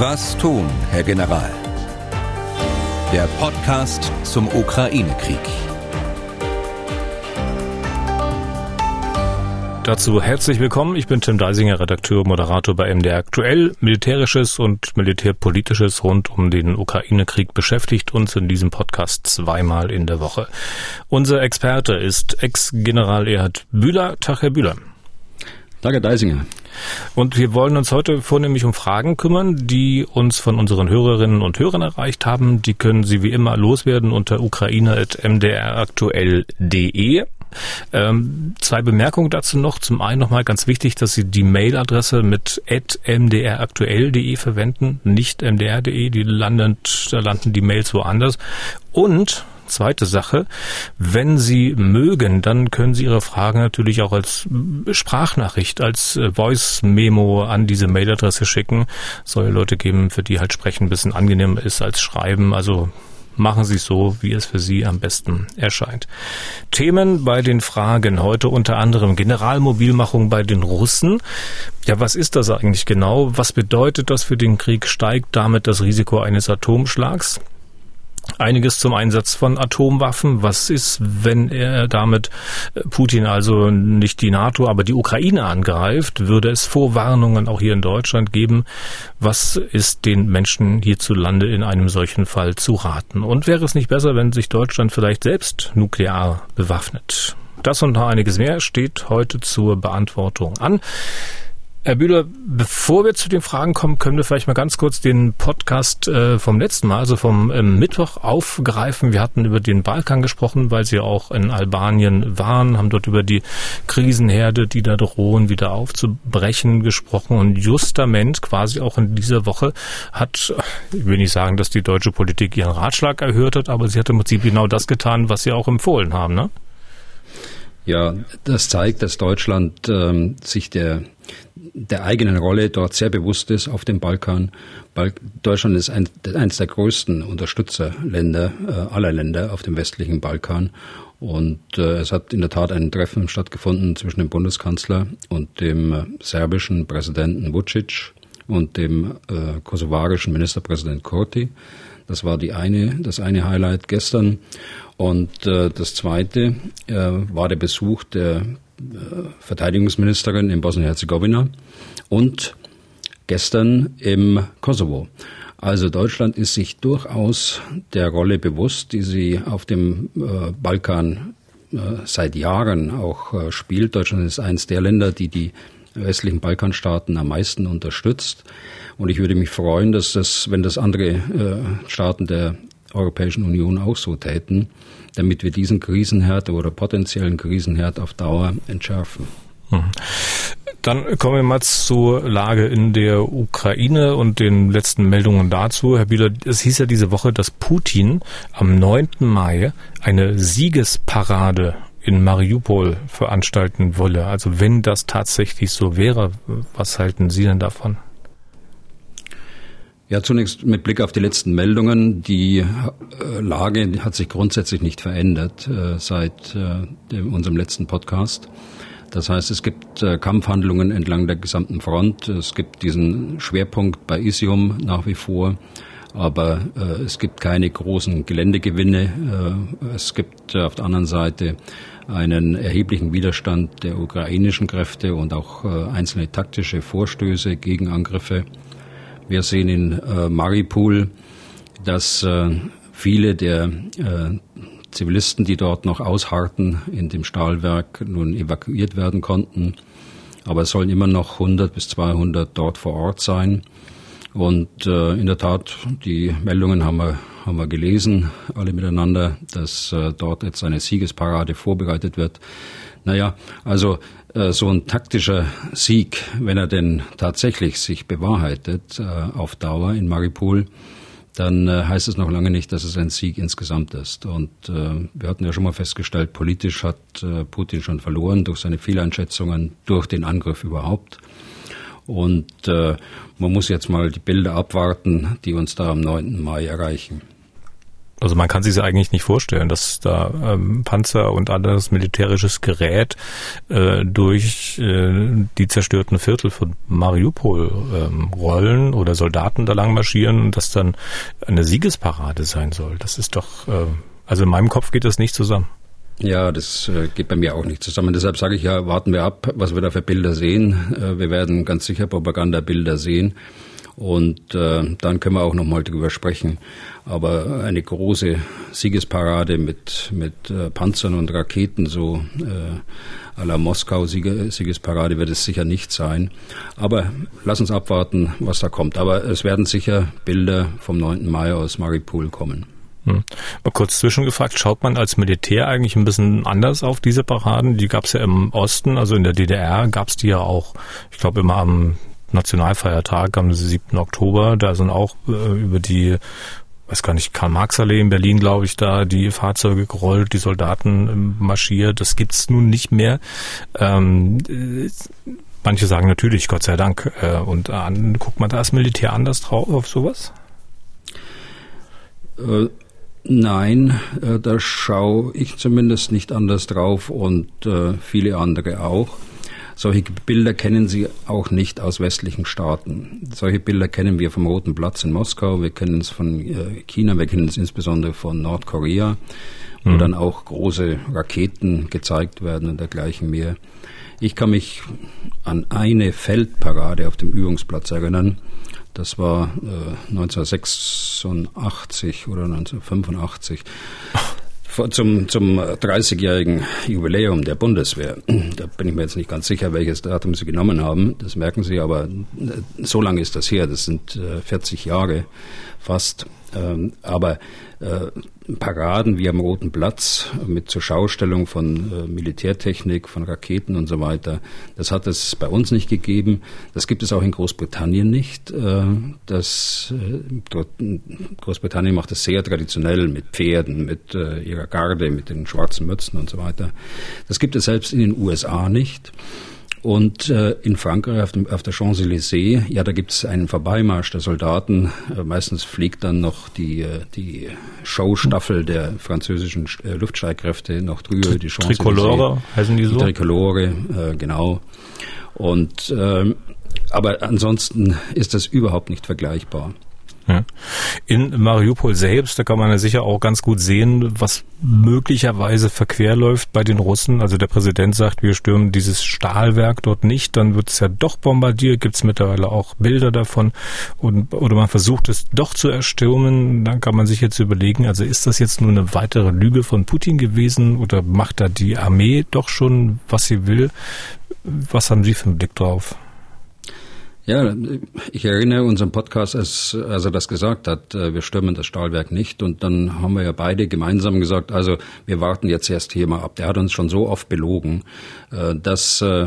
Was tun, Herr General? Der Podcast zum Ukraine-Krieg. Dazu herzlich willkommen. Ich bin Tim Deisinger, Redakteur Moderator bei MDR Aktuell. Militärisches und Militärpolitisches rund um den Ukraine-Krieg beschäftigt uns in diesem Podcast zweimal in der Woche. Unser Experte ist Ex-General Erhard Bühler. Tag, Herr Bühler. Danke, Deisinger. Und wir wollen uns heute vornehmlich um Fragen kümmern, die uns von unseren Hörerinnen und Hörern erreicht haben. Die können Sie wie immer loswerden unter ukraine.mdraktuell.de. Ähm, zwei Bemerkungen dazu noch. Zum einen nochmal ganz wichtig, dass Sie die Mailadresse mit mdraktuell.de verwenden, nicht mdr.de. Die landen, da landen die Mails woanders. Und Zweite Sache, wenn Sie mögen, dann können Sie Ihre Fragen natürlich auch als Sprachnachricht, als äh, Voice-Memo an diese Mailadresse schicken. Soll Leute geben, für die halt Sprechen ein bisschen angenehmer ist als Schreiben. Also machen Sie es so, wie es für Sie am besten erscheint. Themen bei den Fragen heute unter anderem Generalmobilmachung bei den Russen. Ja, was ist das eigentlich genau? Was bedeutet das für den Krieg? Steigt damit das Risiko eines Atomschlags? Einiges zum Einsatz von Atomwaffen. Was ist, wenn er damit äh, Putin also nicht die NATO, aber die Ukraine angreift? Würde es Vorwarnungen auch hier in Deutschland geben? Was ist den Menschen hierzulande in einem solchen Fall zu raten? Und wäre es nicht besser, wenn sich Deutschland vielleicht selbst nuklear bewaffnet? Das und noch einiges mehr steht heute zur Beantwortung an. Herr Bühler, bevor wir zu den Fragen kommen, können wir vielleicht mal ganz kurz den Podcast äh, vom letzten Mal, also vom ähm, Mittwoch, aufgreifen. Wir hatten über den Balkan gesprochen, weil Sie auch in Albanien waren, haben dort über die Krisenherde, die da drohen, wieder aufzubrechen, gesprochen. Und justament quasi auch in dieser Woche hat, ich will nicht sagen, dass die deutsche Politik ihren Ratschlag erhört hat, aber sie hat im Prinzip genau das getan, was Sie auch empfohlen haben, ne? Ja, das zeigt, dass Deutschland ähm, sich der der eigenen Rolle dort sehr bewusst ist auf dem Balkan. Deutschland ist ein, eines der größten Unterstützerländer äh, aller Länder auf dem westlichen Balkan. Und äh, es hat in der Tat ein Treffen stattgefunden zwischen dem Bundeskanzler und dem äh, serbischen Präsidenten Vucic und dem äh, kosovarischen Ministerpräsident Kurti. Das war die eine, das eine Highlight gestern. Und äh, das zweite äh, war der Besuch der Verteidigungsministerin in Bosnien-Herzegowina und gestern im Kosovo. Also Deutschland ist sich durchaus der Rolle bewusst, die sie auf dem äh, Balkan äh, seit Jahren auch äh, spielt. Deutschland ist eines der Länder, die die westlichen Balkanstaaten am meisten unterstützt. Und ich würde mich freuen, dass das, wenn das andere Staaten der Europäischen Union auch so täten, damit wir diesen Krisenherd oder potenziellen Krisenherd auf Dauer entschärfen. Mhm. Dann kommen wir mal zur Lage in der Ukraine und den letzten Meldungen dazu. Herr Bieler, es hieß ja diese Woche, dass Putin am 9. Mai eine Siegesparade in Mariupol veranstalten wolle. Also wenn das tatsächlich so wäre, was halten Sie denn davon? Ja, zunächst mit Blick auf die letzten Meldungen. Die äh, Lage hat sich grundsätzlich nicht verändert äh, seit äh, unserem letzten Podcast. Das heißt, es gibt Kampfhandlungen entlang der gesamten Front. Es gibt diesen Schwerpunkt bei Isium nach wie vor. Aber es gibt keine großen Geländegewinne. Es gibt auf der anderen Seite einen erheblichen Widerstand der ukrainischen Kräfte und auch einzelne taktische Vorstöße, gegen Angriffe. Wir sehen in äh, Maripol, dass äh, viele der äh, Zivilisten, die dort noch ausharrten in dem Stahlwerk, nun evakuiert werden konnten. Aber es sollen immer noch 100 bis 200 dort vor Ort sein. Und äh, in der Tat, die Meldungen haben wir, haben wir gelesen, alle miteinander, dass äh, dort jetzt eine Siegesparade vorbereitet wird. Naja, also so ein taktischer Sieg, wenn er denn tatsächlich sich bewahrheitet äh, auf Dauer in Maripol, dann äh, heißt es noch lange nicht, dass es ein Sieg insgesamt ist. Und äh, wir hatten ja schon mal festgestellt, politisch hat äh, Putin schon verloren durch seine Fehleinschätzungen, durch den Angriff überhaupt. Und äh, man muss jetzt mal die Bilder abwarten, die uns da am 9. Mai erreichen. Also man kann sich das eigentlich nicht vorstellen, dass da ähm, Panzer und anderes militärisches Gerät äh, durch äh, die zerstörten Viertel von Mariupol ähm, rollen oder Soldaten da lang marschieren und das dann eine Siegesparade sein soll. Das ist doch, äh, also in meinem Kopf geht das nicht zusammen. Ja, das äh, geht bei mir auch nicht zusammen. Deshalb sage ich ja, warten wir ab, was wir da für Bilder sehen. Äh, wir werden ganz sicher Propagandabilder sehen. Und äh, dann können wir auch nochmal drüber sprechen. Aber eine große Siegesparade mit, mit äh, Panzern und Raketen, so äh, à la Moskau-Siegesparade wird es sicher nicht sein. Aber lass uns abwarten, was da kommt. Aber es werden sicher Bilder vom 9. Mai aus Mariupol kommen. Hm. Mal kurz zwischengefragt, schaut man als Militär eigentlich ein bisschen anders auf diese Paraden? Die gab es ja im Osten, also in der DDR gab es die ja auch, ich glaube immer am Nationalfeiertag am 7. Oktober. Da sind auch äh, über die weiß gar nicht, Karl-Marx-Allee in Berlin, glaube ich, da die Fahrzeuge gerollt, die Soldaten ähm, marschiert. Das gibt's nun nicht mehr. Ähm, äh, manche sagen natürlich, Gott sei Dank. Äh, und äh, guckt man da als Militär anders drauf auf sowas? Äh, nein, äh, da schaue ich zumindest nicht anders drauf und äh, viele andere auch. Solche Bilder kennen Sie auch nicht aus westlichen Staaten. Solche Bilder kennen wir vom Roten Platz in Moskau, wir kennen es von äh, China, wir kennen es insbesondere von Nordkorea, wo mhm. dann auch große Raketen gezeigt werden und dergleichen mehr. Ich kann mich an eine Feldparade auf dem Übungsplatz erinnern. Das war äh, 1986 oder 1985 zum, zum 30-jährigen Jubiläum der Bundeswehr. Da bin ich mir jetzt nicht ganz sicher, welches Datum Sie genommen haben. Das merken Sie, aber äh, so lange ist das her. Das sind 40 äh, Jahre fast. Ähm, aber Paraden wie am Roten Platz mit zur Schaustellung von äh, Militärtechnik, von Raketen und so weiter, das hat es bei uns nicht gegeben. Das gibt es auch in Großbritannien nicht. Äh, das, Großbritannien macht das sehr traditionell mit Pferden, mit ihrer Garde, mit den schwarzen Mützen und so weiter. Das gibt es selbst in den USA nicht. Und äh, in Frankreich auf, dem, auf der Champs-Élysées, ja, da gibt es einen Vorbeimarsch der Soldaten. Äh, meistens fliegt dann noch die, äh, die Showstaffel der französischen äh, Luftstreitkräfte noch drüber. Die Tricolore heißen die so? Die Tricolore, äh, genau. Und äh, aber ansonsten ist das überhaupt nicht vergleichbar. In Mariupol selbst, da kann man ja sicher auch ganz gut sehen, was möglicherweise verquer läuft bei den Russen. Also der Präsident sagt, wir stürmen dieses Stahlwerk dort nicht, dann wird es ja doch bombardiert, gibt es mittlerweile auch Bilder davon und, oder man versucht es doch zu erstürmen. Dann kann man sich jetzt überlegen, also ist das jetzt nur eine weitere Lüge von Putin gewesen oder macht da die Armee doch schon, was sie will? Was haben Sie für einen Blick drauf? Ja, ich erinnere unseren Podcast, als, als er das gesagt hat, äh, wir stürmen das Stahlwerk nicht. Und dann haben wir ja beide gemeinsam gesagt, also wir warten jetzt erst hier mal ab. Der hat uns schon so oft belogen. Äh, das äh,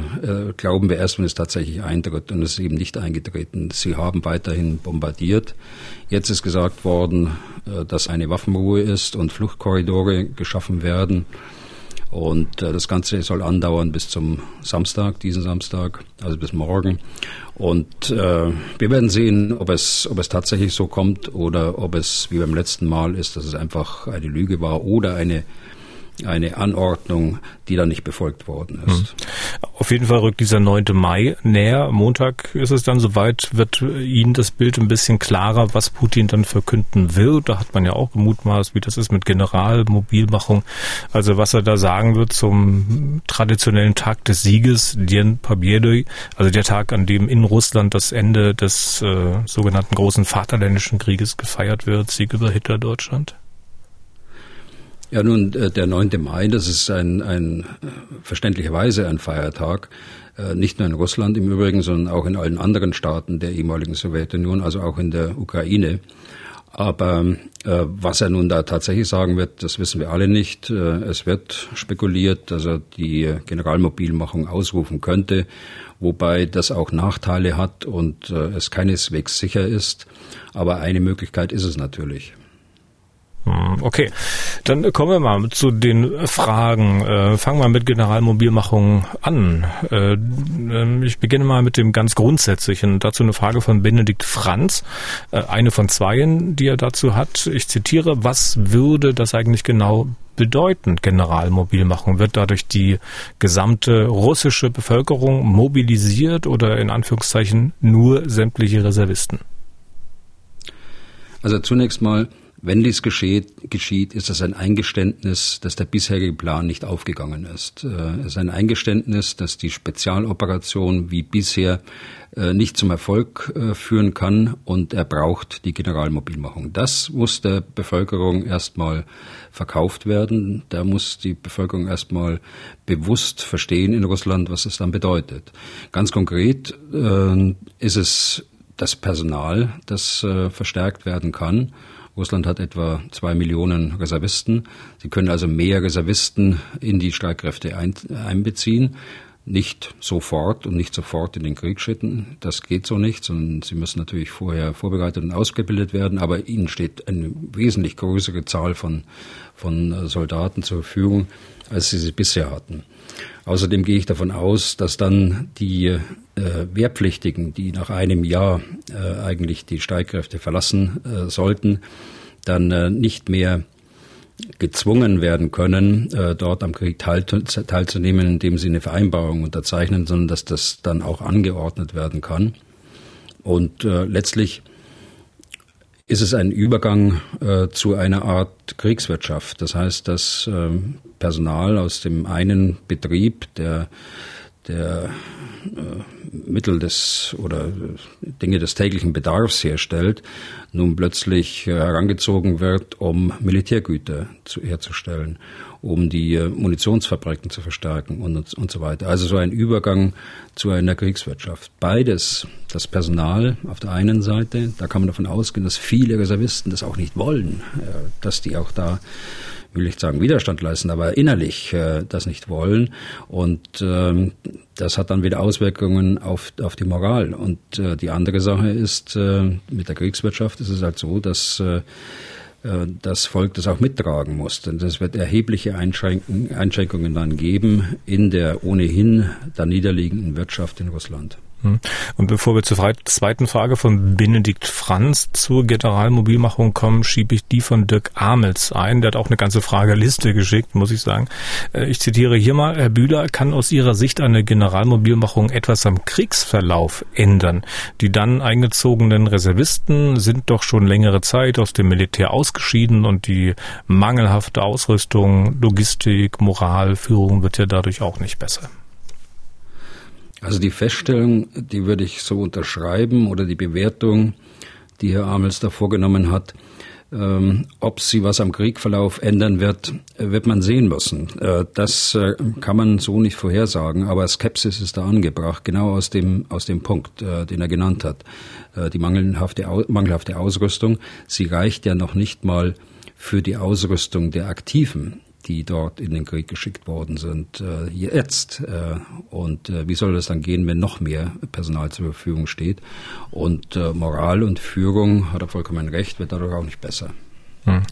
glauben wir erst, wenn es tatsächlich eintritt. Und es ist eben nicht eingetreten. Sie haben weiterhin bombardiert. Jetzt ist gesagt worden, dass eine Waffenruhe ist und Fluchtkorridore geschaffen werden. Und das Ganze soll andauern bis zum Samstag, diesen Samstag, also bis morgen. Und äh, wir werden sehen, ob es, ob es tatsächlich so kommt oder ob es wie beim letzten Mal ist, dass es einfach eine Lüge war oder eine eine Anordnung, die dann nicht befolgt worden ist. Mhm. Auf jeden Fall rückt dieser 9. Mai näher. Montag ist es dann soweit, wird Ihnen das Bild ein bisschen klarer, was Putin dann verkünden will. Da hat man ja auch gemutmaßt, wie das ist mit Generalmobilmachung. Also was er da sagen wird zum traditionellen Tag des Sieges, Dien Pobjedy, also der Tag, an dem in Russland das Ende des äh, sogenannten großen Vaterländischen Krieges gefeiert wird, Sieg über Hitler Deutschland. Ja, nun, äh, der 9. Mai, das ist ein, ein äh, verständlicherweise ein Feiertag, äh, nicht nur in Russland im Übrigen, sondern auch in allen anderen Staaten der ehemaligen Sowjetunion, also auch in der Ukraine. Aber äh, was er nun da tatsächlich sagen wird, das wissen wir alle nicht. Äh, es wird spekuliert, dass er die Generalmobilmachung ausrufen könnte, wobei das auch Nachteile hat und äh, es keineswegs sicher ist. Aber eine Möglichkeit ist es natürlich. Hm. Okay, dann kommen wir mal zu den Fragen. Äh, fangen wir mit Generalmobilmachung an. Äh, ähm, ich beginne mal mit dem ganz Grundsätzlichen. Dazu eine Frage von Benedikt Franz, äh, eine von zweien, die er dazu hat. Ich zitiere, was würde das eigentlich genau bedeuten, Generalmobilmachung? Wird dadurch die gesamte russische Bevölkerung mobilisiert oder in Anführungszeichen nur sämtliche Reservisten? Also zunächst mal wenn dies geschieht, geschieht, ist es ein Eingeständnis, dass der bisherige Plan nicht aufgegangen ist. Äh, es ist ein Eingeständnis, dass die Spezialoperation wie bisher äh, nicht zum Erfolg äh, führen kann und er braucht die Generalmobilmachung. Das muss der Bevölkerung erstmal verkauft werden. Da muss die Bevölkerung erstmal bewusst verstehen in Russland, was es dann bedeutet. Ganz konkret ist es das Personal, das verstärkt werden kann. Russland hat etwa zwei Millionen Reservisten. Sie können also mehr Reservisten in die Streitkräfte ein, einbeziehen. Nicht sofort und nicht sofort in den Krieg schütten. Das geht so nicht, sondern sie müssen natürlich vorher vorbereitet und ausgebildet werden. Aber ihnen steht eine wesentlich größere Zahl von, von Soldaten zur Verfügung, als sie sie bisher hatten. Außerdem gehe ich davon aus, dass dann die äh, Wehrpflichtigen, die nach einem Jahr äh, eigentlich die Streitkräfte verlassen äh, sollten, dann äh, nicht mehr gezwungen werden können, äh, dort am Krieg teil, teilzunehmen, indem sie eine Vereinbarung unterzeichnen, sondern dass das dann auch angeordnet werden kann. Und äh, letztlich ist es ein Übergang äh, zu einer Art Kriegswirtschaft. Das heißt, dass äh, Personal aus dem einen Betrieb, der, der äh, Mittel des oder Dinge des täglichen Bedarfs herstellt, nun plötzlich äh, herangezogen wird, um Militärgüter zu, herzustellen um die äh, Munitionsfabriken zu verstärken und, und so weiter. Also so ein Übergang zu einer Kriegswirtschaft. Beides, das Personal auf der einen Seite, da kann man davon ausgehen, dass viele Reservisten das auch nicht wollen, äh, dass die auch da will ich sagen Widerstand leisten, aber innerlich äh, das nicht wollen. Und ähm, das hat dann wieder Auswirkungen auf, auf die Moral. Und äh, die andere Sache ist, äh, mit der Kriegswirtschaft ist es halt so, dass äh, äh, das Volk das auch mittragen muss. Denn es wird erhebliche Einschränkungen dann geben in der ohnehin da niederliegenden Wirtschaft in Russland. Hm. Und bevor wir zur zweiten Frage von Benedikt Franz zur Generalmobilmachung kommen, schiebe ich die von Dirk Amels ein. Der hat auch eine ganze Frageliste geschickt, muss ich sagen. Äh, ich zitiere hier mal, Herr Bühler, kann aus Ihrer Sicht eine Generalmobilmachung etwas am Kriegsverlauf ändern? Die dann eingezogenen Reservisten sind doch schon längere Zeit aus dem Militär ausgeschieden und die mangelhafte Ausrüstung, Logistik, Moral, Führung wird ja dadurch auch nicht besser. Also die Feststellung, die würde ich so unterschreiben oder die Bewertung, die Herr Amels da vorgenommen hat, ähm, ob sie was am Kriegverlauf ändern wird, wird man sehen müssen. Äh, das äh, kann man so nicht vorhersagen, aber Skepsis ist da angebracht, genau aus dem, aus dem Punkt, äh, den er genannt hat. Äh, die mangelhafte, mangelhafte Ausrüstung, sie reicht ja noch nicht mal für die Ausrüstung der Aktiven die dort in den Krieg geschickt worden sind, äh, jetzt. Äh, und äh, wie soll das dann gehen, wenn noch mehr Personal zur Verfügung steht? Und äh, Moral und Führung, hat er vollkommen recht, wird dadurch auch nicht besser. Hm.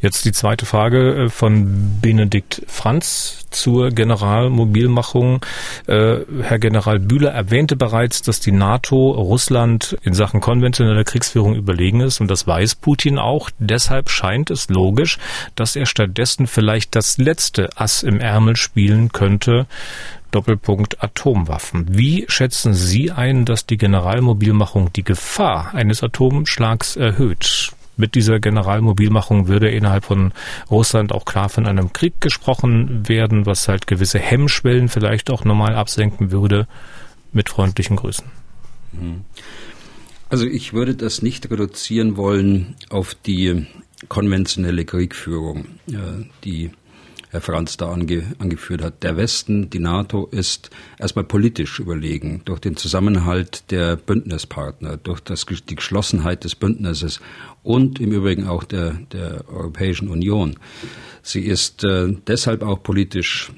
Jetzt die zweite Frage äh, von Benedikt Franz zur Generalmobilmachung. Äh, Herr General Bühler erwähnte bereits, dass die NATO Russland in Sachen konventioneller Kriegsführung überlegen ist und das weiß Putin auch. Deshalb scheint es logisch, dass er stattdessen vielleicht das letzte Ass im Ärmel spielen könnte, Doppelpunkt Atomwaffen. Wie schätzen Sie ein, dass die Generalmobilmachung die Gefahr eines Atomschlags erhöht? Mit dieser Generalmobilmachung würde innerhalb von Russland auch klar von einem Krieg gesprochen werden, was halt gewisse Hemmschwellen vielleicht auch normal absenken würde. Mit freundlichen Grüßen. Mhm. Also ich würde das nicht reduzieren wollen auf die konventionelle Kriegführung, die Herr Franz da ange, angeführt hat. Der Westen, die NATO, ist erstmal politisch überlegen durch den Zusammenhalt der Bündnispartner, durch das, die Geschlossenheit des Bündnisses und im Übrigen auch der, der Europäischen Union. Sie ist äh, deshalb auch politisch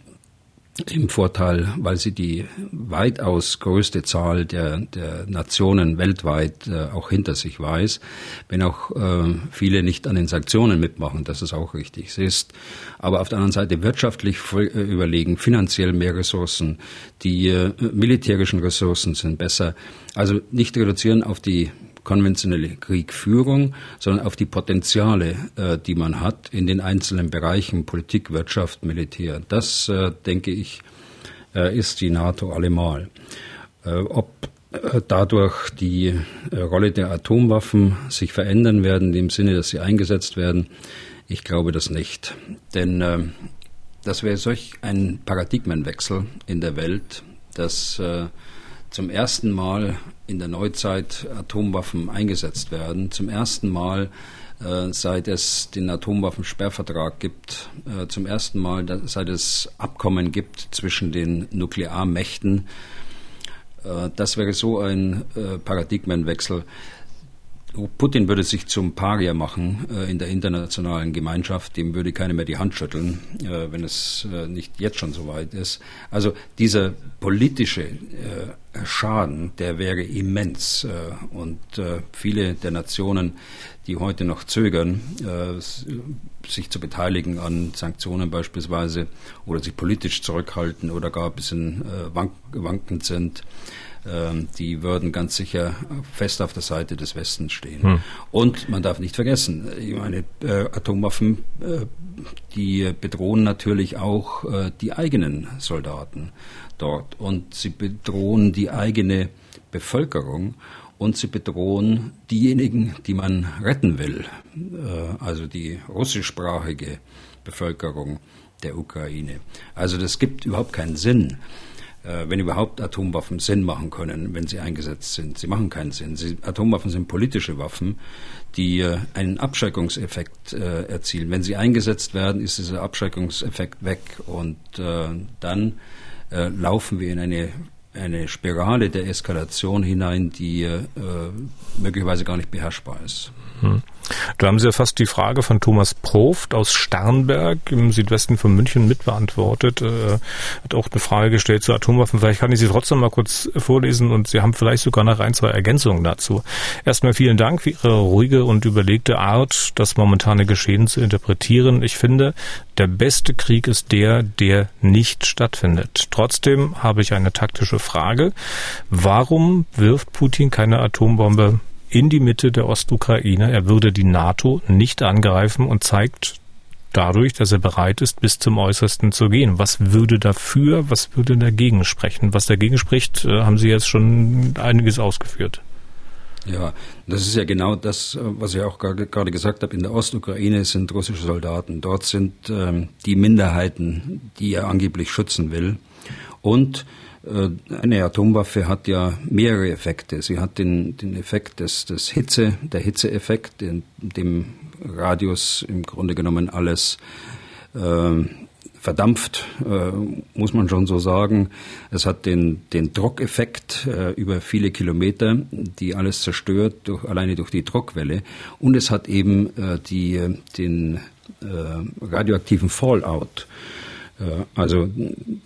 im Vorteil, weil sie die weitaus größte Zahl der, der Nationen weltweit äh, auch hinter sich weiß, wenn auch äh, viele nicht an den Sanktionen mitmachen, das ist auch richtig. Sie ist aber auf der anderen Seite wirtschaftlich äh, überlegen, finanziell mehr Ressourcen, die äh, militärischen Ressourcen sind besser. Also nicht reduzieren auf die konventionelle Kriegführung, sondern auf die Potenziale, äh, die man hat in den einzelnen Bereichen Politik, Wirtschaft, Militär. Das, äh, denke ich, äh, ist die NATO allemal. Äh, ob äh, dadurch die äh, Rolle der Atomwaffen sich verändern werden, im Sinne, dass sie eingesetzt werden, ich glaube das nicht. Denn das wäre solch ein Paradigmenwechsel in der Welt, dass zum ersten Mal in der Neuzeit Atomwaffen eingesetzt werden. Zum ersten Mal äh, seit es den Atomwaffensperrvertrag gibt, äh, zum ersten Mal seit es Abkommen gibt zwischen den Nuklearmächten. Äh, das wäre so ein Paradigmenwechsel. Putin würde sich zum Paria machen äh, in der internationalen Gemeinschaft, dem würde keiner mehr die Hand schütteln, äh, wenn es äh, nicht jetzt schon so weit ist. Also dieser politische äh, Schaden, der wäre immens. Äh, und äh, viele der Nationen, die heute noch zögern, sich zu beteiligen an Sanktionen beispielsweise oder sich politisch zurückhalten oder gar ein bisschen wankend sind, die würden ganz sicher fest auf der Seite des Westens stehen. Hm. Und man darf nicht vergessen, ich meine, äh, Atomwaffen, äh, die bedrohen natürlich auch äh, die eigenen Soldaten dort und sie bedrohen die eigene Bevölkerung und sie bedrohen diejenigen, die man retten will, also die russischsprachige Bevölkerung der Ukraine. Also das gibt überhaupt keinen Sinn. Äh, wenn überhaupt Atomwaffen Sinn machen können, wenn sie eingesetzt sind. Sie machen keinen Sinn. Sie, Atomwaffen sind politische Waffen, die äh, einen Abschreckungseffekt äh, erzielen. Wenn sie eingesetzt werden, ist dieser Abschreckungseffekt weg und äh, dann äh, laufen wir in eine eine Spirale der Eskalation hinein, die äh, möglicherweise gar nicht beherrschbar ist. Hm. Da haben Sie ja fast die Frage von Thomas Proft aus Starnberg im Südwesten von München mitbeantwortet. Äh, hat auch eine Frage gestellt zu Atomwaffen. Vielleicht kann ich sie trotzdem mal kurz vorlesen und Sie haben vielleicht sogar noch ein, zwei Ergänzungen dazu. Erstmal vielen Dank für Ihre ruhige und überlegte Art, das momentane Geschehen zu interpretieren. Ich finde, der beste Krieg ist der, der nicht stattfindet. Trotzdem habe ich eine taktische Frage. Warum wirft Putin keine Atombombe in die Mitte der Ostukraine. Er würde die NATO nicht angreifen und zeigt dadurch, dass er bereit ist, bis zum Äußersten zu gehen. Was würde dafür, was würde dagegen sprechen? Was dagegen spricht, äh, haben Sie jetzt schon einiges ausgeführt. Ja, das ist ja genau das, äh, was ich auch gerade gesagt habe. In der Ostukraine sind russische Soldaten. Dort sind ähm, die Minderheiten, die er angeblich schützen will. Und eine Atomwaffe hat ja mehrere Effekte. Sie hat den, den Effekt des, des Hitze, der Hitzeeffekt, in dem Radius im Grunde genommen alles äh, verdampft, äh, muss man schon so sagen. Es hat den, den Druckeffekt äh, über viele Kilometer, die alles zerstört, durch, alleine durch die Druckwelle. Und es hat eben äh, die, den äh, radioaktiven Fallout. Äh, also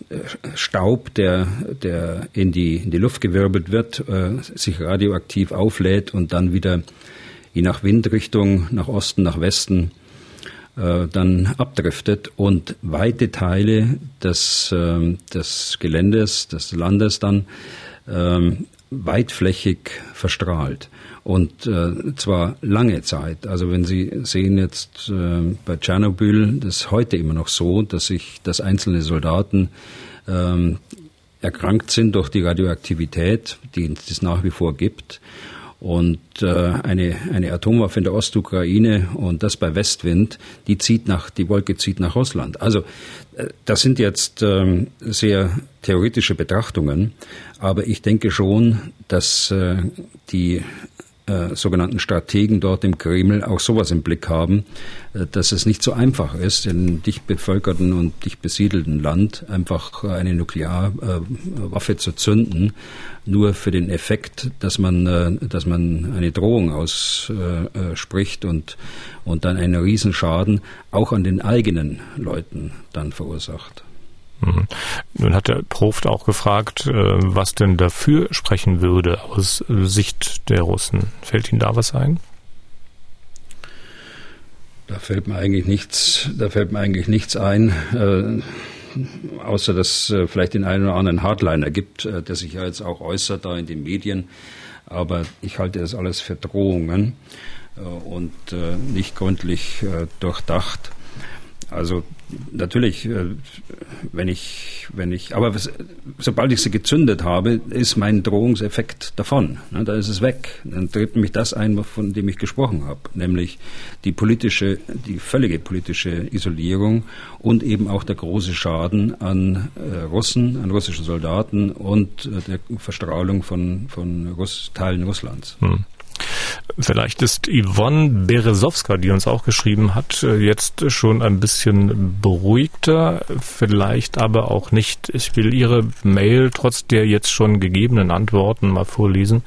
äh, Staub, der, der in, die, in die Luft gewirbelt wird, äh, sich radioaktiv auflädt und dann wieder je nach Windrichtung nach Osten, nach Westen dann abdriftet und weite Teile des, ähm, des Geländes, des Landes dann ähm, weitflächig verstrahlt. Und äh, zwar lange Zeit. Also wenn Sie sehen jetzt äh, bei Tschernobyl, das ist heute immer noch so, dass sich, dass einzelne Soldaten ähm, erkrankt sind durch die Radioaktivität, die es nach wie vor gibt. Und äh, eine, eine Atomwaffe in der Ostukraine und das bei Westwind, die zieht nach, die Wolke zieht nach Russland. Also äh, das sind jetzt ähm, sehr theoretische Betrachtungen, aber ich denke schon, dass äh, die äh, sogenannten Strategen dort im Kreml auch sowas im Blick haben, äh, dass es nicht so einfach ist, in dicht bevölkerten und dicht besiedelten Land einfach eine Nuklearwaffe zu zünden, nur für den Effekt, dass man, äh, dass man eine Drohung ausspricht und, und dann einen Riesenschaden auch an den eigenen Leuten dann verursacht. Mhm. Nun hat der Proft auch gefragt, äh, was denn dafür sprechen würde aus Sicht der Russen. Fällt Ihnen da was ein? Da fällt mir eigentlich nichts, da fällt mir eigentlich nichts ein, äh, außer dass äh, vielleicht den einen oder anderen Hardliner gibt, äh, der sich ja jetzt auch äußert da in den Medien. Aber ich halte das alles für Drohungen äh, und äh, nicht gründlich durchdacht. Also natürlich, äh, wenn ich, wenn ich, aber sobald ich sie gezündet habe, ist mein Drohungseffekt davon. Ne, da ist es weg. Dann tritt mich das ein, von dem ich gesprochen habe, nämlich die politische, die völlige politische Isolierung und eben auch der große Schaden an äh, Russen, an russischen Soldaten und äh, der Verstrahlung von, von Russ, Teilen Russlands. Hm. Vielleicht ist Yvonne Beresowska, die uns auch geschrieben hat, äh, jetzt schon ein bisschen beruhigter, vielleicht aber auch nicht. Ich will Ihre Mail trotz der jetzt schon gegebenen Antworten mal vorlesen,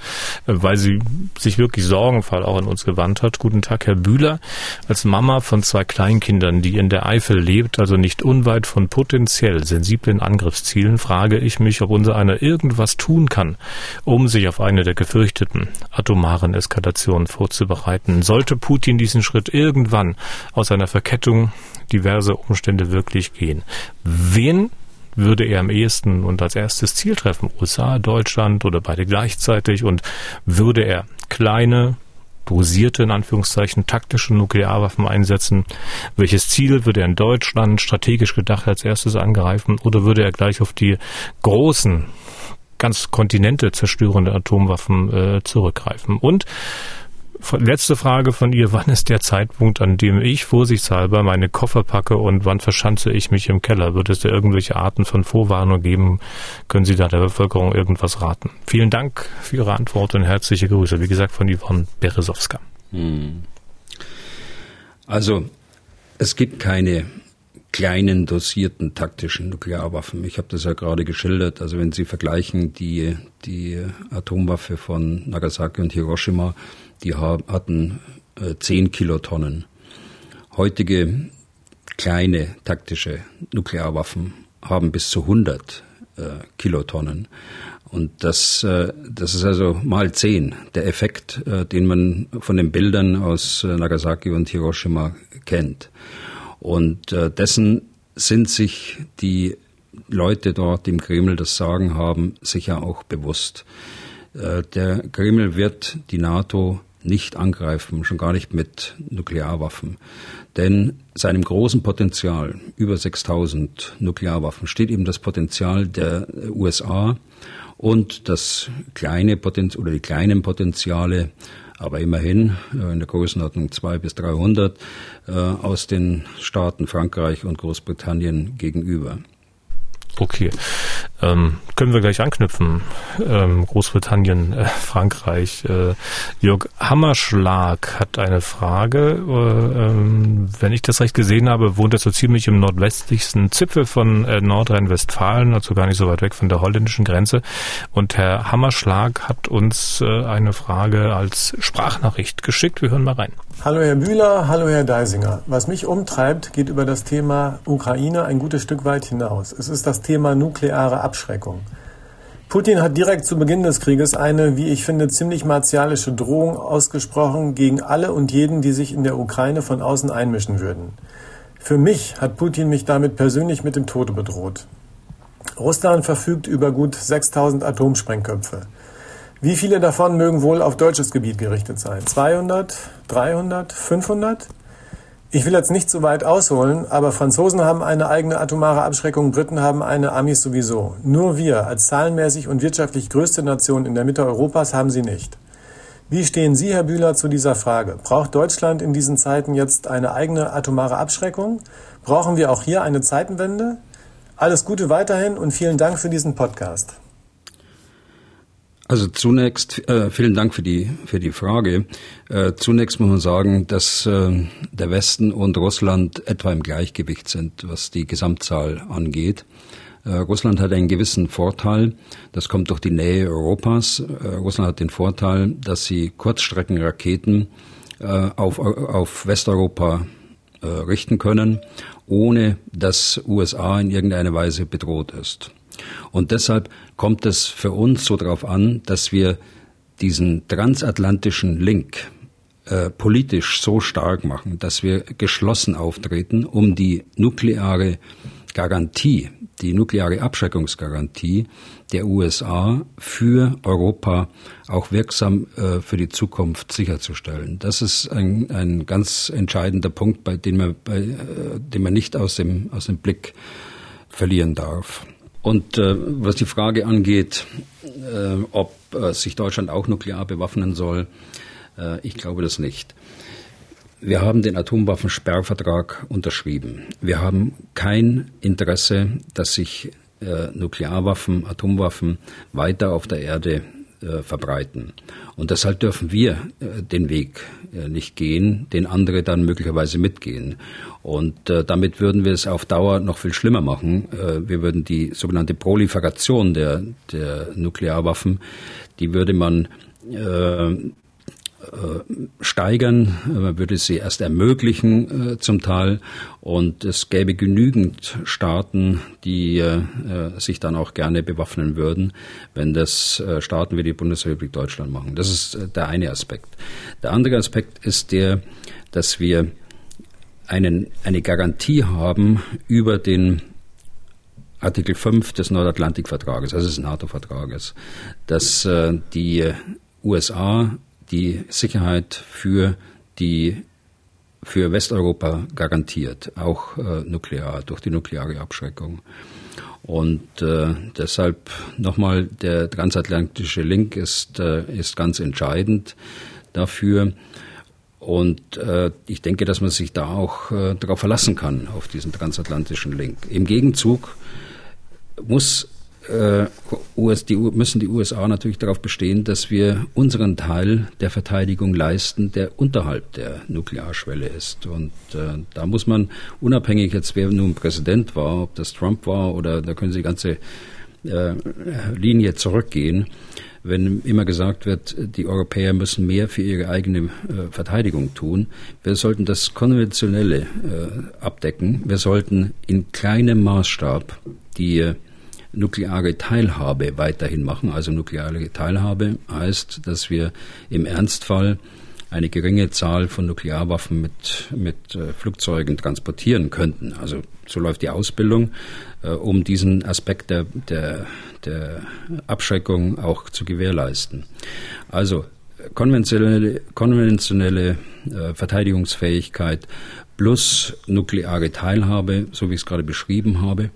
äh, weil sie sich wirklich sorgenvoll auch an uns gewandt hat. Guten Tag, Herr Bühler. Als Mama von zwei Kleinkindern, die in der Eifel lebt, also nicht unweit von potenziell sensiblen Angriffszielen, frage ich mich, ob unser einer irgendwas tun kann, um sich auf eine der gefürchteten atomaren Eskalation vorzubereiten. Sollte Putin diesen Schritt irgendwann aus einer Verkettung diverser Umstände wirklich gehen, wen würde er am ehesten und als erstes Ziel treffen? USA, Deutschland oder beide gleichzeitig? Und würde er kleine, dosierte, in Anführungszeichen, taktische Nuklearwaffen einsetzen? Welches Ziel würde er in Deutschland strategisch gedacht als erstes angreifen? Oder würde er gleich auf die großen ganz Kontinente zerstörende Atomwaffen äh, zurückgreifen. Und letzte Frage von ihr, wann ist der Zeitpunkt, an dem ich vorsichtshalber meine Koffer packe und wann verschanze ich mich im Keller? Wird es da irgendwelche Arten von Vorwarnung geben? Können Sie da der Bevölkerung irgendwas raten? Vielen Dank für Ihre Antwort und herzliche Grüße. Wie gesagt, von Yvonne Beresowska. Hm. Also, es gibt keine kleinen dosierten taktischen Nuklearwaffen. Ich habe das ja gerade geschildert. Also wenn Sie vergleichen die, die Atomwaffe von Nagasaki und Hiroshima, die hatten äh, 10 Kilotonnen. Heutige kleine taktische Nuklearwaffen haben bis zu 100 äh, Kilotonnen. Und das, äh, das ist also mal 10 der Effekt, äh, den man von den Bildern aus äh, Nagasaki und Hiroshima kennt. Und äh, dessen sind sich die Leute dort im Kreml das Sagen haben, sicher auch bewusst. Äh, der Kreml wird die NATO nicht angreifen, schon gar nicht mit Nuklearwaffen. Denn seinem großen Potenzial, über 6000 Nuklearwaffen, steht eben das Potenzial der USA und das kleine Potenzial oder die kleinen Potenziale aber immerhin äh, in der Größenordnung 200 bis 300 äh, aus den Staaten Frankreich und Großbritannien gegenüber. Okay. Ähm, können wir gleich anknüpfen. Ähm, Großbritannien, äh, Frankreich. Äh, Jörg Hammerschlag hat eine Frage. Äh, ähm, wenn ich das recht gesehen habe, wohnt er so ziemlich im nordwestlichsten Zipfel von äh, Nordrhein-Westfalen, also gar nicht so weit weg von der holländischen Grenze. Und Herr Hammerschlag hat uns äh, eine Frage als Sprachnachricht geschickt. Wir hören mal rein. Hallo Herr Bühler, hallo Herr Deisinger. Was mich umtreibt, geht über das Thema Ukraine ein gutes Stück weit hinaus. Es ist das Thema nukleare Abschreckung. Putin hat direkt zu Beginn des Krieges eine, wie ich finde, ziemlich martialische Drohung ausgesprochen gegen alle und jeden, die sich in der Ukraine von außen einmischen würden. Für mich hat Putin mich damit persönlich mit dem Tode bedroht. Russland verfügt über gut 6000 Atomsprengköpfe. Wie viele davon mögen wohl auf deutsches Gebiet gerichtet sein? 200, 300, 500? Ich will jetzt nicht zu weit ausholen, aber Franzosen haben eine eigene atomare Abschreckung, Briten haben eine, Amis sowieso. Nur wir als zahlenmäßig und wirtschaftlich größte Nation in der Mitte Europas haben sie nicht. Wie stehen Sie, Herr Bühler, zu dieser Frage? Braucht Deutschland in diesen Zeiten jetzt eine eigene atomare Abschreckung? Brauchen wir auch hier eine Zeitenwende? Alles Gute weiterhin und vielen Dank für diesen Podcast. Also zunächst äh, vielen Dank für die für die Frage. Äh, zunächst muss man sagen, dass äh, der Westen und Russland etwa im Gleichgewicht sind, was die Gesamtzahl angeht. Äh, Russland hat einen gewissen Vorteil. Das kommt durch die Nähe Europas. Äh, Russland hat den Vorteil, dass sie Kurzstreckenraketen äh, auf auf Westeuropa richten können ohne dass USA in irgendeiner Weise bedroht ist. Und deshalb kommt es für uns so darauf an, dass wir diesen transatlantischen Link äh, politisch so stark machen, dass wir geschlossen auftreten, um die nukleare Garantie, die nukleare Abschreckungsgarantie der USA für Europa auch wirksam äh, für die Zukunft sicherzustellen. Das ist ein, ein ganz entscheidender Punkt, bei dem man, bei, äh, den man nicht aus dem, aus dem Blick verlieren darf. Und äh, was die Frage angeht, äh, ob äh, sich Deutschland auch nuklear bewaffnen soll, äh, ich glaube das nicht. Wir haben den Atomwaffensperrvertrag unterschrieben. Wir haben kein Interesse, dass sich äh, Nuklearwaffen, Atomwaffen weiter auf der Erde äh, verbreiten. Und deshalb dürfen wir äh, den Weg äh, nicht gehen, den andere dann möglicherweise mitgehen. Und äh, damit würden wir es auf Dauer noch viel schlimmer machen. Äh, wir würden die sogenannte Proliferation der, der Nuklearwaffen, die würde man steigern, man würde sie erst ermöglichen äh, zum Teil und es gäbe genügend Staaten, die äh, sich dann auch gerne bewaffnen würden, wenn das äh, Staaten wie die Bundesrepublik Deutschland machen. Das ist äh, der eine Aspekt. Der andere Aspekt ist der, dass wir einen, eine Garantie haben über den Artikel 5 des Nordatlantikvertrages, also des NATO-Vertrages, dass äh, die USA die Sicherheit für die für Westeuropa garantiert, auch äh, nuklear, durch die nukleare Abschreckung. Und äh, deshalb nochmal, der transatlantische Link ist, äh, ist ganz entscheidend dafür. Und äh, ich denke, dass man sich da auch äh, darauf verlassen kann, auf diesen transatlantischen Link. Im Gegenzug muss US, die, müssen die USA natürlich darauf bestehen, dass wir unseren Teil der Verteidigung leisten, der unterhalb der Nuklearschwelle ist. Und äh, da muss man unabhängig jetzt, wer nun Präsident war, ob das Trump war oder da können Sie die ganze äh, Linie zurückgehen, wenn immer gesagt wird, die Europäer müssen mehr für ihre eigene äh, Verteidigung tun. Wir sollten das Konventionelle äh, abdecken. Wir sollten in kleinem Maßstab die nukleare Teilhabe weiterhin machen. Also nukleare Teilhabe heißt, dass wir im Ernstfall eine geringe Zahl von Nuklearwaffen mit, mit äh, Flugzeugen transportieren könnten. Also so läuft die Ausbildung, äh, um diesen Aspekt der, der, der Abschreckung auch zu gewährleisten. Also konventionelle, konventionelle äh, Verteidigungsfähigkeit plus nukleare Teilhabe, so wie ich es gerade beschrieben habe,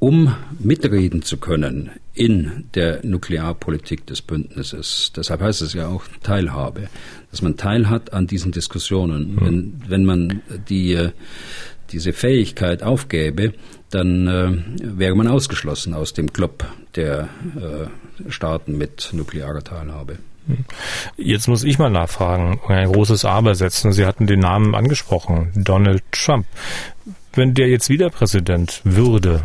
um mitreden zu können in der Nuklearpolitik des Bündnisses. Deshalb heißt es ja auch Teilhabe, dass man teilhat an diesen Diskussionen. Mhm. Wenn, wenn man die, diese Fähigkeit aufgäbe, dann äh, wäre man ausgeschlossen aus dem Club der äh, Staaten mit nuklearer Teilhabe. Jetzt muss ich mal nachfragen, ein großes Aber setzen. Sie hatten den Namen angesprochen, Donald Trump. Wenn der jetzt wieder Präsident würde,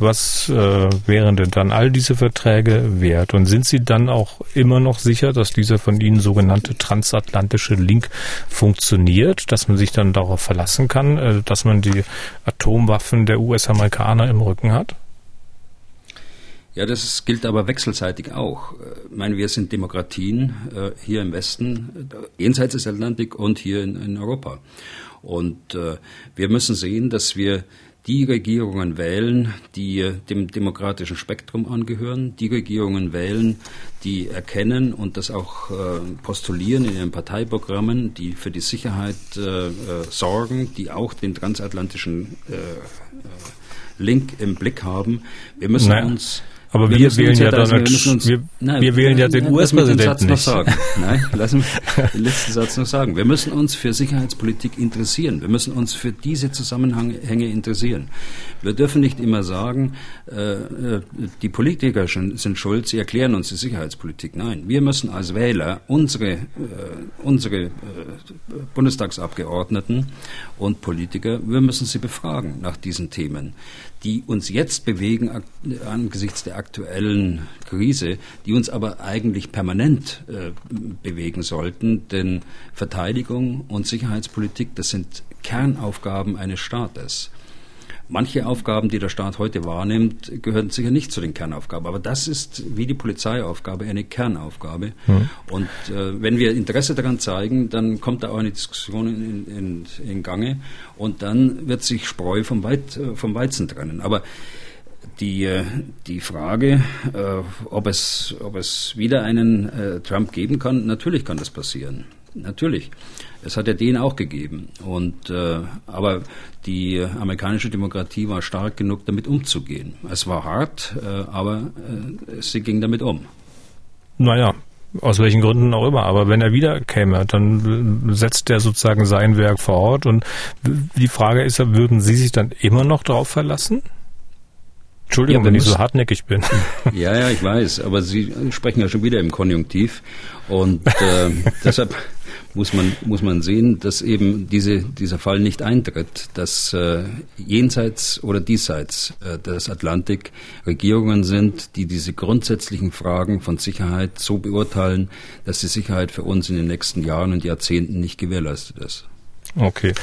was äh, wären denn dann all diese Verträge wert? Und sind Sie dann auch immer noch sicher, dass dieser von Ihnen sogenannte transatlantische Link funktioniert, dass man sich dann darauf verlassen kann, äh, dass man die Atomwaffen der US-Amerikaner im Rücken hat? Ja, das gilt aber wechselseitig auch. Ich meine, wir sind Demokratien äh, hier im Westen, äh, jenseits des Atlantik und hier in, in Europa. Und äh, wir müssen sehen, dass wir die Regierungen wählen, die dem demokratischen Spektrum angehören, die Regierungen wählen, die erkennen und das auch äh, postulieren in ihren Parteiprogrammen, die für die Sicherheit äh, äh sorgen, die auch den transatlantischen Link im Blick haben. Wir müssen naja. uns aber wir, wir wählen ja dann, wir, uns, wir, nein, wir wählen ja den US-Präsidenten nicht. Sagen. Nein, lass mich den letzten Satz noch sagen. Wir müssen uns für Sicherheitspolitik interessieren. Wir müssen uns für diese Zusammenhänge interessieren. Wir dürfen nicht immer sagen, äh, äh die Politiker sind schuld, sie erklären uns die Sicherheitspolitik. Nein, wir müssen als Wähler unsere, äh, unsere äh, Bundestagsabgeordneten und Politiker, wir müssen sie befragen nach diesen Themen, die uns jetzt bewegen angesichts der aktuellen Krise, die uns aber eigentlich permanent äh, bewegen sollten, denn Verteidigung und Sicherheitspolitik, das sind Kernaufgaben eines Staates. Manche Aufgaben, die der Staat heute wahrnimmt, gehören sicher nicht zu den Kernaufgaben. Aber das ist wie die Polizeiaufgabe eine Kernaufgabe. Mhm. Und äh, wenn wir Interesse daran zeigen, dann kommt da auch eine Diskussion in, in, in Gange und dann wird sich Spreu vom, Weit, äh, vom Weizen trennen. Aber die, äh, die Frage, äh, ob, es, ob es wieder einen äh, Trump geben kann, natürlich kann das passieren. Natürlich. Es hat ja den auch gegeben. Und, äh, aber die amerikanische Demokratie war stark genug, damit umzugehen. Es war hart, äh, aber äh, sie ging damit um. Naja, aus welchen Gründen auch immer. Aber wenn er wieder käme, dann setzt er sozusagen sein Werk fort. Und die Frage ist ja, würden Sie sich dann immer noch darauf verlassen? Entschuldigung, ja, wenn ich so hartnäckig bin. Ja, ja, ich weiß, aber Sie sprechen ja schon wieder im Konjunktiv und äh, deshalb muss man, muss man sehen, dass eben diese, dieser Fall nicht eintritt, dass äh, jenseits oder diesseits äh, des Atlantik Regierungen sind, die diese grundsätzlichen Fragen von Sicherheit so beurteilen, dass die Sicherheit für uns in den nächsten Jahren und Jahrzehnten nicht gewährleistet ist. Okay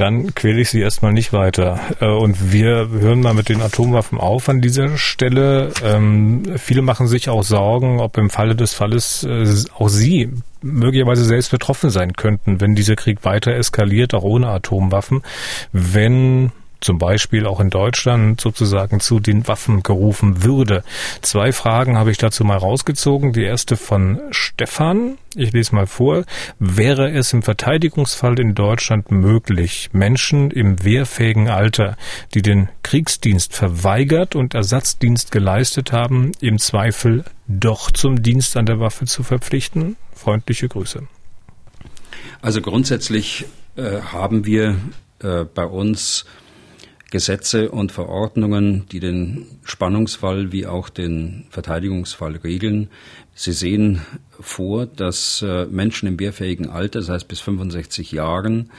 dann quäle ich sie erstmal nicht weiter. Äh, und wir hören mal mit den Atomwaffen auf an dieser Stelle. Ähm, viele machen sich auch Sorgen, ob im Falle des Falles äh, auch sie möglicherweise selbst betroffen sein könnten, wenn dieser Krieg weiter eskaliert, auch ohne Atomwaffen, wenn zum Beispiel auch in Deutschland sozusagen zu den Waffen gerufen würde. Zwei Fragen habe ich dazu mal rausgezogen. Die erste von Stefan. Ich lese mal vor. Wäre es im Verteidigungsfall in Deutschland möglich, Menschen im wehrfähigen Alter, die den Kriegsdienst verweigert und Ersatzdienst geleistet haben, im Zweifel doch zum Dienst an der Waffe zu verpflichten? Freundliche Grüße. Also grundsätzlich äh, haben wir äh, bei uns Gesetze und Verordnungen, die den Spannungsfall wie auch den Verteidigungsfall regeln. Sie sehen vor, dass äh, Menschen im wehrfähigen Alter, das heißt bis 65 Jahren,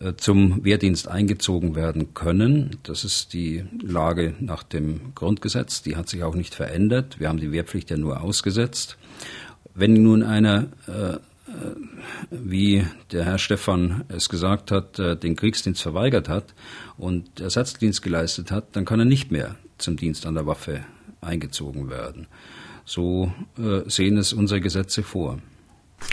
äh, zum Wehrdienst eingezogen werden können. Das ist die Lage nach dem Grundgesetz. Die hat sich auch nicht verändert. Wir haben die Wehrpflicht ja nur ausgesetzt. Wenn nun einer äh, wie der Herr Stefan es gesagt hat, äh, den Kriegsdienst verweigert hat und Ersatzdienst geleistet hat, dann kann er nicht mehr zum Dienst an der Waffe eingezogen werden. So äh, sehen es unsere Gesetze vor.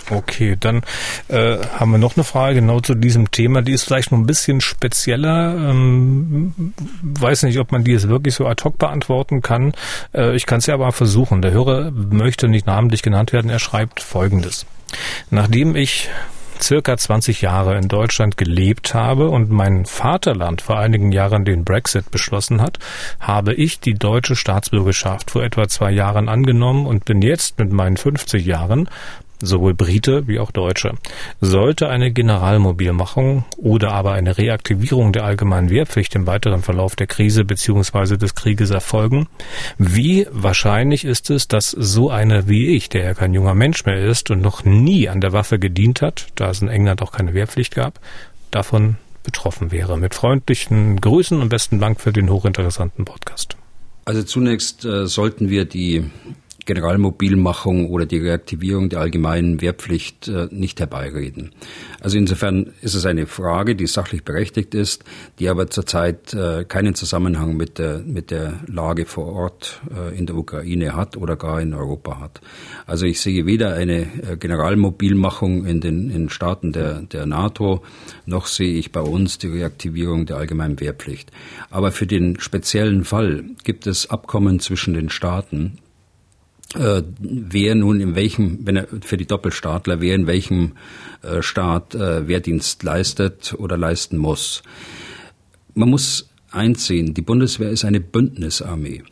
Okay, dann äh, haben wir noch eine Frage genau zu diesem Thema. Die ist vielleicht noch ein bisschen spezieller. Ähm, weiß nicht, ob man die jetzt wirklich so ad hoc beantworten kann. Äh, ich kann es ja aber versuchen. Der Hörer möchte nicht namentlich genannt werden. Er schreibt Folgendes. Nachdem ich circa 20 Jahre in Deutschland gelebt habe und mein Vaterland vor einigen Jahren den Brexit beschlossen hat, habe ich die deutsche Staatsbürgerschaft vor etwa zwei Jahren angenommen und bin jetzt mit meinen 50 Jahren sowohl Brite wie auch Deutsche. Sollte eine Generalmobilmachung oder aber eine Reaktivierung der allgemeinen Wehrpflicht im weiteren Verlauf der Krise bzw. des Krieges erfolgen, wie wahrscheinlich ist es, dass so einer wie ich, der ja kein junger Mensch mehr ist und noch nie an der Waffe gedient hat, da es in England auch keine Wehrpflicht gab, davon betroffen wäre. Mit freundlichen Grüßen und besten Dank für den hochinteressanten Podcast. Also zunächst äh, sollten wir die Generalmobilmachung oder die Reaktivierung der allgemeinen Wehrpflicht äh, nicht herbeireden. Also insofern ist es eine Frage, die sachlich berechtigt ist, die aber zurzeit äh, keinen Zusammenhang mit der, mit der Lage vor Ort äh, in der Ukraine hat oder gar in Europa hat. Also ich sehe weder eine Generalmobilmachung in den in Staaten der, der NATO, noch sehe ich bei uns die Reaktivierung der allgemeinen Wehrpflicht. Aber für den speziellen Fall gibt es Abkommen zwischen den Staaten, äh, wer nun in welchem, wenn er für die Doppelstaatler, wer in welchem äh, Staat äh, Wehrdienst leistet oder leisten muss. Man muss einsehen, die Bundeswehr ist eine Bündnisarmee.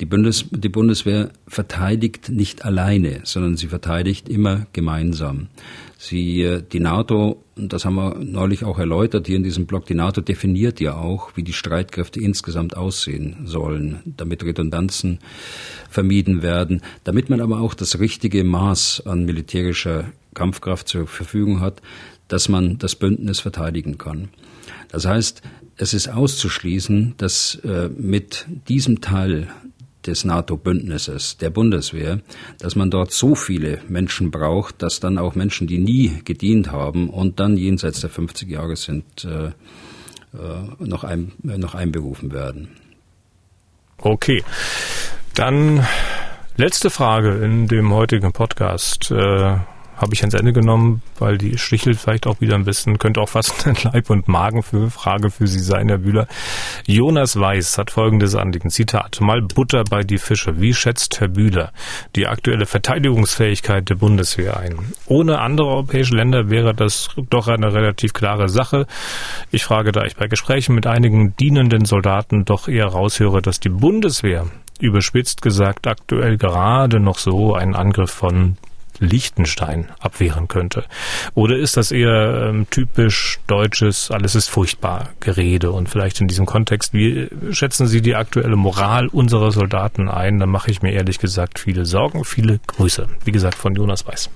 Die, Bundes, die Bundeswehr verteidigt nicht alleine, sondern sie verteidigt immer gemeinsam. Sie, äh, die NATO, und das haben wir neulich auch erläutert hier in diesem Blog, die NATO definiert ja auch, wie die Streitkräfte insgesamt aussehen sollen, damit Redundanzen vermieden werden, damit man aber auch das richtige Maß an militärischer Kampfkraft zur Verfügung hat, dass man das Bündnis verteidigen kann. Das heißt, es ist auszuschließen, dass äh, mit diesem Teil des NATO-Bündnisses, der Bundeswehr, dass man dort so viele Menschen braucht, dass dann auch Menschen, die nie gedient haben und dann jenseits der 50 Jahre sind, äh, äh, noch, ein, äh, noch einberufen werden. Okay, dann letzte Frage in dem heutigen Podcast. Habe ich ans Ende genommen, weil die stichelt vielleicht auch wieder ein bisschen, könnte auch fast eine Leib- und Magenfrage für Sie sein, Herr Bühler. Jonas Weiß hat folgendes Anliegen, Zitat, mal Butter bei die Fische. Wie schätzt Herr Bühler die aktuelle Verteidigungsfähigkeit der Bundeswehr ein? Ohne andere europäische Länder wäre das doch eine relativ klare Sache. Ich frage, da ich bei Gesprächen mit einigen dienenden Soldaten doch eher raushöre, dass die Bundeswehr überspitzt gesagt aktuell gerade noch so einen Angriff von Liechtenstein abwehren könnte? Oder ist das eher ähm, typisch deutsches, alles ist furchtbar Gerede? Und vielleicht in diesem Kontext, wie schätzen Sie die aktuelle Moral unserer Soldaten ein? Da mache ich mir ehrlich gesagt viele Sorgen, viele Grüße. Wie gesagt, von Jonas Weiß.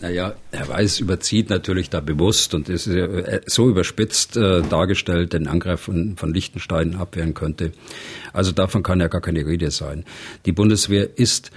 Naja, Herr Weiß überzieht natürlich da bewusst und ist äh, so überspitzt äh, dargestellt, den Angriff von, von Liechtenstein abwehren könnte. Also davon kann ja gar keine Rede sein. Die Bundeswehr ist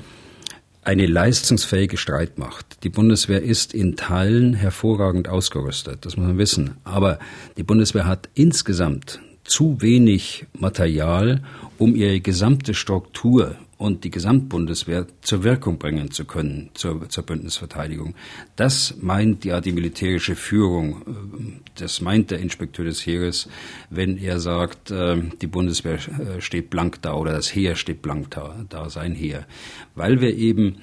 eine leistungsfähige Streitmacht. Die Bundeswehr ist in Teilen hervorragend ausgerüstet, das muss man wissen. Aber die Bundeswehr hat insgesamt zu wenig Material, um ihre gesamte Struktur und die Gesamtbundeswehr zur Wirkung bringen zu können, zur, zur Bündnisverteidigung. Das meint ja die militärische Führung, äh, das meint der Inspekteur des Heeres, wenn er sagt, äh, die Bundeswehr äh, steht blank da oder das Heer steht blank da, da sein Heer. Weil wir eben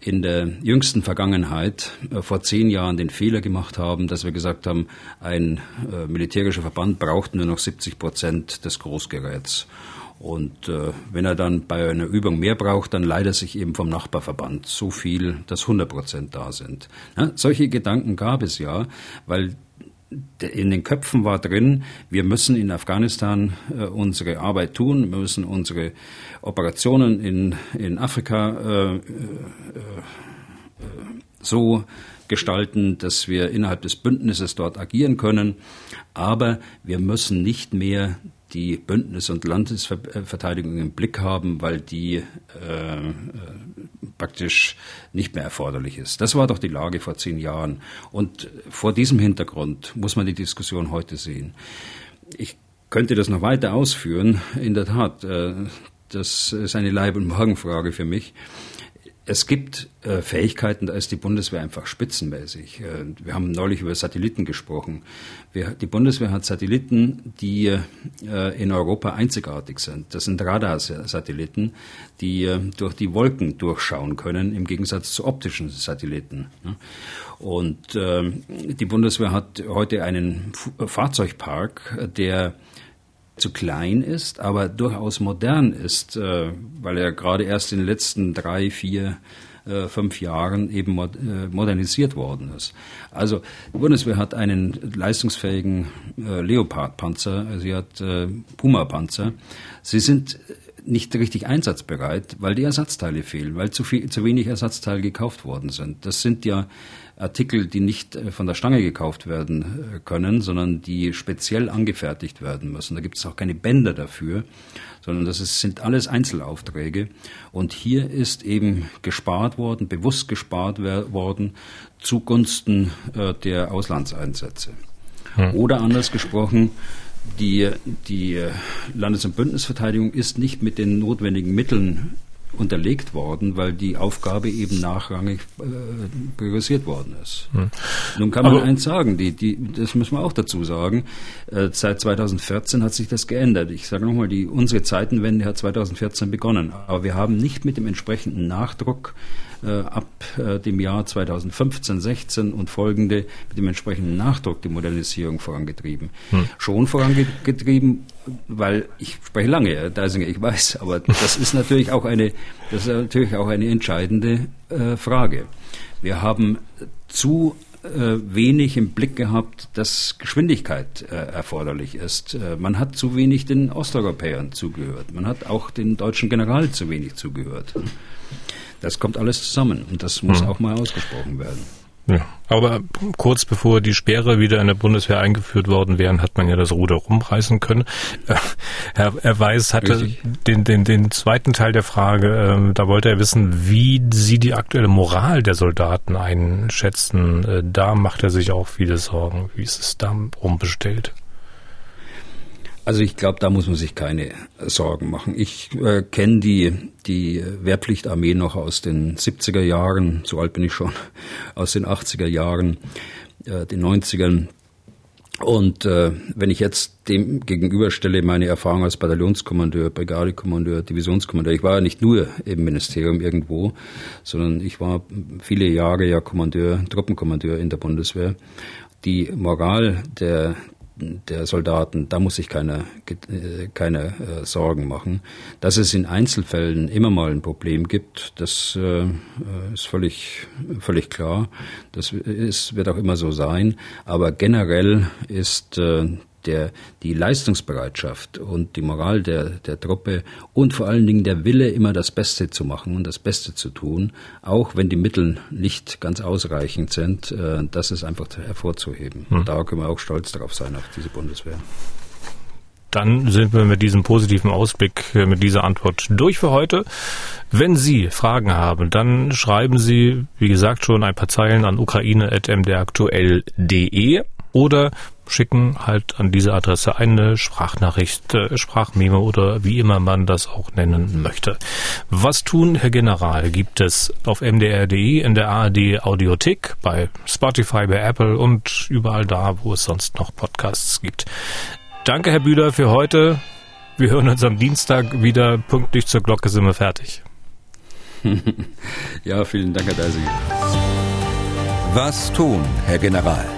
in der jüngsten Vergangenheit vor zehn Jahren den Fehler gemacht haben, dass wir gesagt haben, ein militärischer Verband braucht nur noch 70 Prozent des Großgeräts. Und äh, wenn er dann bei einer Übung mehr braucht, dann leidet er sich eben vom Nachbarverband so viel, dass 100 Prozent da sind. Ja, solche Gedanken gab es ja, weil in den Köpfen war drin, wir müssen in Afghanistan äh, unsere Arbeit tun, wir müssen unsere Operationen in, in Afrika äh, äh, so gestalten, dass wir innerhalb des Bündnisses dort agieren können. Aber wir müssen nicht mehr die Bündnis- und Landesverteidigung im Blick haben, weil die äh, praktisch nicht mehr erforderlich ist. Das war doch die Lage vor zehn Jahren. Und vor diesem Hintergrund muss man die Diskussion heute sehen. Ich könnte das noch weiter ausführen. In der Tat, äh, das ist eine Leib- und Magenfrage für mich. Es gibt äh, Fähigkeiten, da ist die Bundeswehr einfach spitzenmäßig. Äh, wir haben neulich über Satelliten gesprochen. Wir, die Bundeswehr hat Satelliten, die äh, in Europa einzigartig sind. Das sind Radarsatelliten, die äh, durch die Wolken durchschauen können, im Gegensatz zu optischen Satelliten. Ne? Und ähm, die Bundeswehr hat heute einen F Fahrzeugpark, der zu klein ist, aber durchaus modern ist, äh, weil er gerade erst in den letzten drei, vier, äh, fünf Jahren eben äh, modernisiert worden ist. Also die Bundeswehr hat einen leistungsfähigen Leopard-Panzer, sie hat Puma-Panzer. Sie sind nicht richtig einsatzbereit, weil die Ersatzteile fehlen, weil zu, viel, zu wenig Ersatzteile gekauft worden sind. Das sind ja Artikel, die nicht äh, von der Stange gekauft werden äh, können, sondern die speziell angefertigt werden müssen. Da gibt es auch keine Bänder dafür, sondern das ist, sind alles Einzelaufträge. Und hier ist eben gespart worden, bewusst gespart worden zugunsten äh, der Auslandseinsätze. Hm. Oder anders gesprochen, die, die Landes- und Bündnisverteidigung ist nicht mit den notwendigen Mitteln unterlegt worden, weil die Aufgabe eben nachrangig äh, priorisiert worden ist. Hm. Nun kann man Aber eins sagen, die, die, das müssen wir auch dazu sagen, äh, seit 2014 hat sich das geändert. Ich sage nochmal, die, unsere Zeitenwende hat 2014 begonnen, aber wir haben nicht mit dem entsprechenden Nachdruck ab äh, dem Jahr 2015, 16 und folgende mit dem entsprechenden Nachdruck die Modernisierung vorangetrieben. Hm. Schon vorangetrieben, weil ich spreche lange, Herr Deisinger, ich weiß, aber das ist natürlich auch eine, das ist natürlich auch eine entscheidende äh, Frage. Wir haben zu äh, wenig im Blick gehabt, dass Geschwindigkeit äh, erforderlich ist. Äh, man hat zu wenig den Osteuropäern zugehört. Man hat auch den deutschen General zu wenig zugehört. Das kommt alles zusammen und das muss mhm. auch mal ausgesprochen werden. Ja, aber kurz bevor die Sperre wieder in der Bundeswehr eingeführt worden wären, hat man ja das Ruder rumreißen können. Äh, Herr, Herr Weiß hatte den, den, den zweiten Teil der Frage, äh, da wollte er wissen, wie Sie die aktuelle Moral der Soldaten einschätzen. Äh, da macht er sich auch viele Sorgen. Wie ist es da rumbestellt? Also ich glaube, da muss man sich keine Sorgen machen. Ich äh, kenne die, die Wehrpflichtarmee noch aus den 70er Jahren, so alt bin ich schon, aus den 80er Jahren, äh, den 90ern. Und äh, wenn ich jetzt dem gegenüberstelle meine Erfahrung als Bataillonskommandeur, Brigadekommandeur, Divisionskommandeur, ich war ja nicht nur im Ministerium irgendwo, sondern ich war viele Jahre ja Kommandeur, Truppenkommandeur in der Bundeswehr. Die Moral der, der Soldaten, da muss keiner äh, keine äh, Sorgen machen. Dass es in Einzelfällen immer mal ein Problem gibt, das äh, ist völlig völlig klar. Das ist, wird auch immer so sein. Aber generell ist der, die Leistungsbereitschaft und die Moral der, der Truppe und vor allen Dingen der Wille, immer das Beste zu machen und das Beste zu tun, auch wenn die Mittel nicht ganz ausreichend sind, äh, das ist einfach hervorzuheben. Hm. Da können wir auch stolz darauf sein, auf diese Bundeswehr. Dann sind wir mit diesem positiven Ausblick, äh, mit dieser Antwort durch für heute. Wenn Sie Fragen haben, dann schreiben Sie, wie gesagt, schon ein paar Zeilen an ukraine.mdraktuell.de oder schicken halt an diese Adresse eine Sprachnachricht, äh, Sprachmemo oder wie immer man das auch nennen möchte. Was tun, Herr General, gibt es auf mdr.de, in der ARD Audiothek, bei Spotify, bei Apple und überall da, wo es sonst noch Podcasts gibt. Danke, Herr Bühler, für heute. Wir hören uns am Dienstag wieder. Pünktlich zur Glocke sind wir fertig. ja, vielen Dank, Herr Deising. Was tun, Herr General?